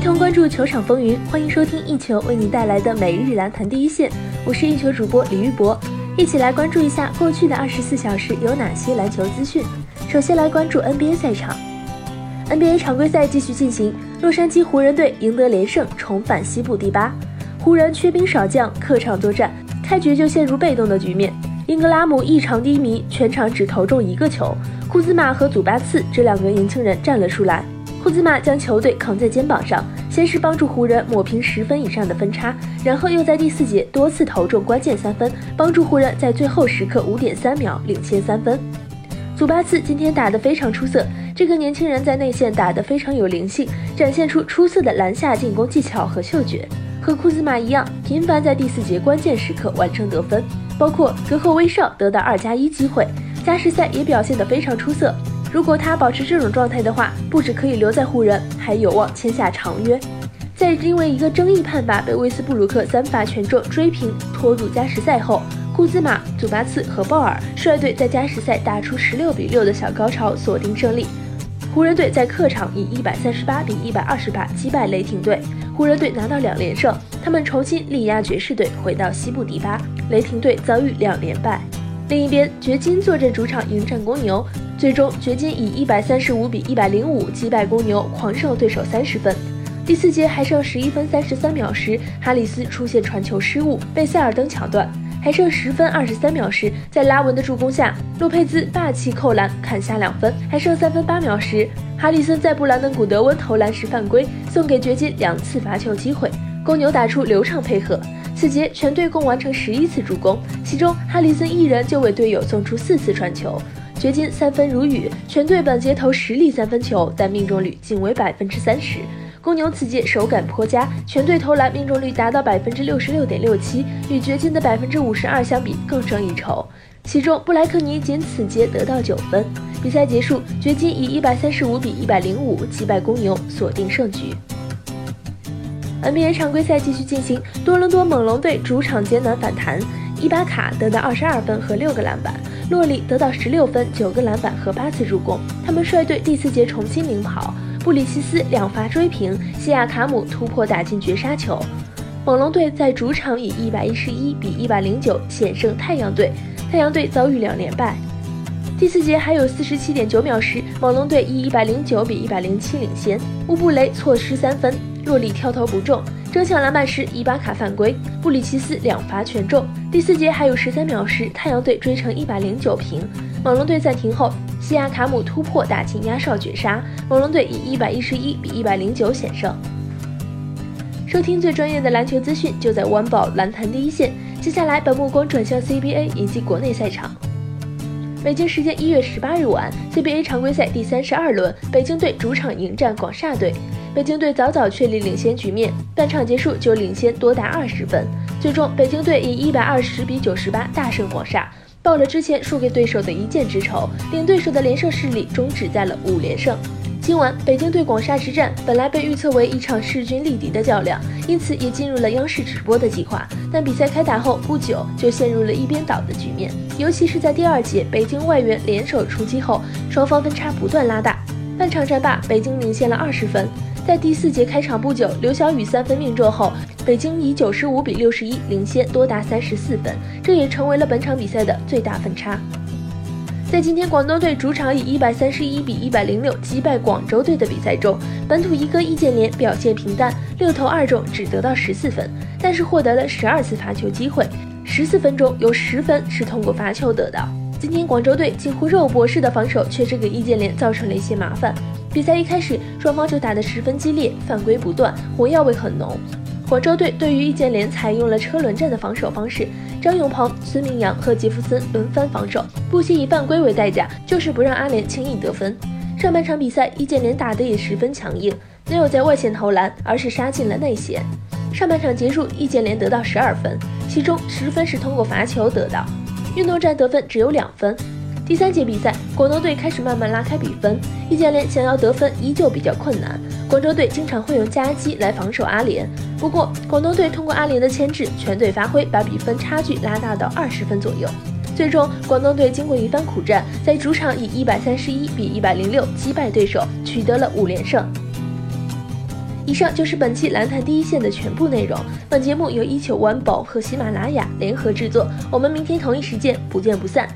一同关注球场风云，欢迎收听一球为你带来的每日篮坛第一线。我是一球主播李玉博，一起来关注一下过去的二十四小时有哪些篮球资讯。首先来关注 NBA 赛场，NBA 常规赛继续进行，洛杉矶湖人队赢得连胜，重返西部第八。湖人缺兵少将，客场作战，开局就陷入被动的局面。英格拉姆异常低迷，全场只投中一个球。库兹马和祖巴茨这两个年轻人站了出来。库兹马将球队扛在肩膀上，先是帮助湖人抹平十分以上的分差，然后又在第四节多次投中关键三分，帮助湖人在最后时刻五点三秒领先三分。祖巴茨今天打得非常出色，这个年轻人在内线打得非常有灵性，展现出出色的篮下进攻技巧和嗅觉，和库兹马一样，频繁在第四节关键时刻完成得分，包括隔后威少得到二加一机会，加时赛也表现得非常出色。如果他保持这种状态的话，不止可以留在湖人，还有望签下长约。在因为一个争议判罚被威斯布鲁克三罚全中追平拖入加时赛后。库兹马、祖巴茨和鲍尔率队在加时赛打出十六比六的小高潮，锁定胜利。湖人队在客场以一百三十八比一百二十八击败雷霆队，湖人队拿到两连胜，他们重新力压爵士队，回到西部第八。雷霆队遭遇两连败。另一边，掘金坐镇主场迎战公牛，最终掘金以一百三十五比一百零五击败公牛，狂胜对手三十分。第四节还剩十一分三十三秒时，哈里斯出现传球失误，被塞尔登抢断。还剩十分二十三秒时，在拉文的助攻下，洛佩兹霸气扣篮砍下两分。还剩三分八秒时，哈里森在布兰登古德温投篮时犯规，送给掘金两次罚球机会。公牛打出流畅配合，此节全队共完成十一次助攻，其中哈里森一人就为队友送出四次传球。掘金三分如雨，全队本节投十粒三分球，但命中率仅为百分之三十。公牛此节手感颇佳，全队投篮命中率达到百分之六十六点六七，与掘金的百分之五十二相比更胜一筹。其中布莱克尼仅此节得到九分。比赛结束，掘金以一百三十五比一百零五击败公牛，锁定胜局。NBA 常规赛继续进行，多伦多猛龙队主场艰难反弹，伊巴卡得到二十二分和六个篮板，洛里得到十六分、九个篮板和八次助攻，他们率队第四节重新领跑。布里奇斯两罚追平，西亚卡姆突破打进绝杀球。猛龙队在主场以一百一十一比一百零九险胜太阳队，太阳队遭遇两连败。第四节还有四十七点九秒时，猛龙队以一百零九比一百零七领先。乌布雷错失三分，洛里跳投不中，争抢篮板时伊巴卡犯规，布里奇斯两罚全中。第四节还有十三秒时，太阳队追成一百零九平。猛龙队暂停后。西亚卡姆突破打进压哨绝杀，猛龙队以一百一十一比一百零九险胜。收听最专业的篮球资讯，就在晚宝篮坛第一线。接下来把目光转向 CBA 以及国内赛场。北京时间一月十八日晚，CBA 常规赛第三十二轮，北京队主场迎战广厦队。北京队早早确立领先局面，半场结束就领先多达二十分，最终北京队以一百二十比九十八大胜广厦。报了之前输给对手的一箭之仇，令对手的连胜势力终止在了五连胜。今晚北京对广厦之战本来被预测为一场势均力敌的较量，因此也进入了央视直播的计划。但比赛开打后不久就陷入了一边倒的局面，尤其是在第二节北京外援联手出击后，双方分差不断拉大。半场战罢，北京领先了二十分。在第四节开场不久，刘晓宇三分命中后。北京以九十五比六十一领先，多达三十四分，这也成为了本场比赛的最大分差。在今天广东队主场以一百三十一比一百零六击败广州队的比赛中，本土一哥易建联表现平淡，六投二中，只得到十四分，但是获得了十二次罚球机会，十四分钟有十分是通过罚球得到。今天广州队近乎肉搏式的防守确实给易建联造成了一些麻烦。比赛一开始，双方就打得十分激烈，犯规不断，火药味很浓。广州队对于易建联采用了车轮战的防守方式，张永鹏、孙明阳和杰弗森轮番防守，不惜以犯规为代价，就是不让阿联轻易得分。上半场比赛，易建联打得也十分强硬，没有在外线投篮，而是杀进了内线。上半场结束，易建联得到十二分，其中十分是通过罚球得到，运动战得分只有两分。第三节比赛，广东队开始慢慢拉开比分。易建联想要得分依旧比较困难，广州队经常会用夹击来防守阿联。不过，广东队通过阿联的牵制，全队发挥，把比分差距拉大到二十分左右。最终，广东队经过一番苦战，在主场以一百三十一比一百零六击败对手，取得了五连胜。以上就是本期篮坛第一线的全部内容。本节目由一球晚宝和喜马拉雅联合制作，我们明天同一时间不见不散。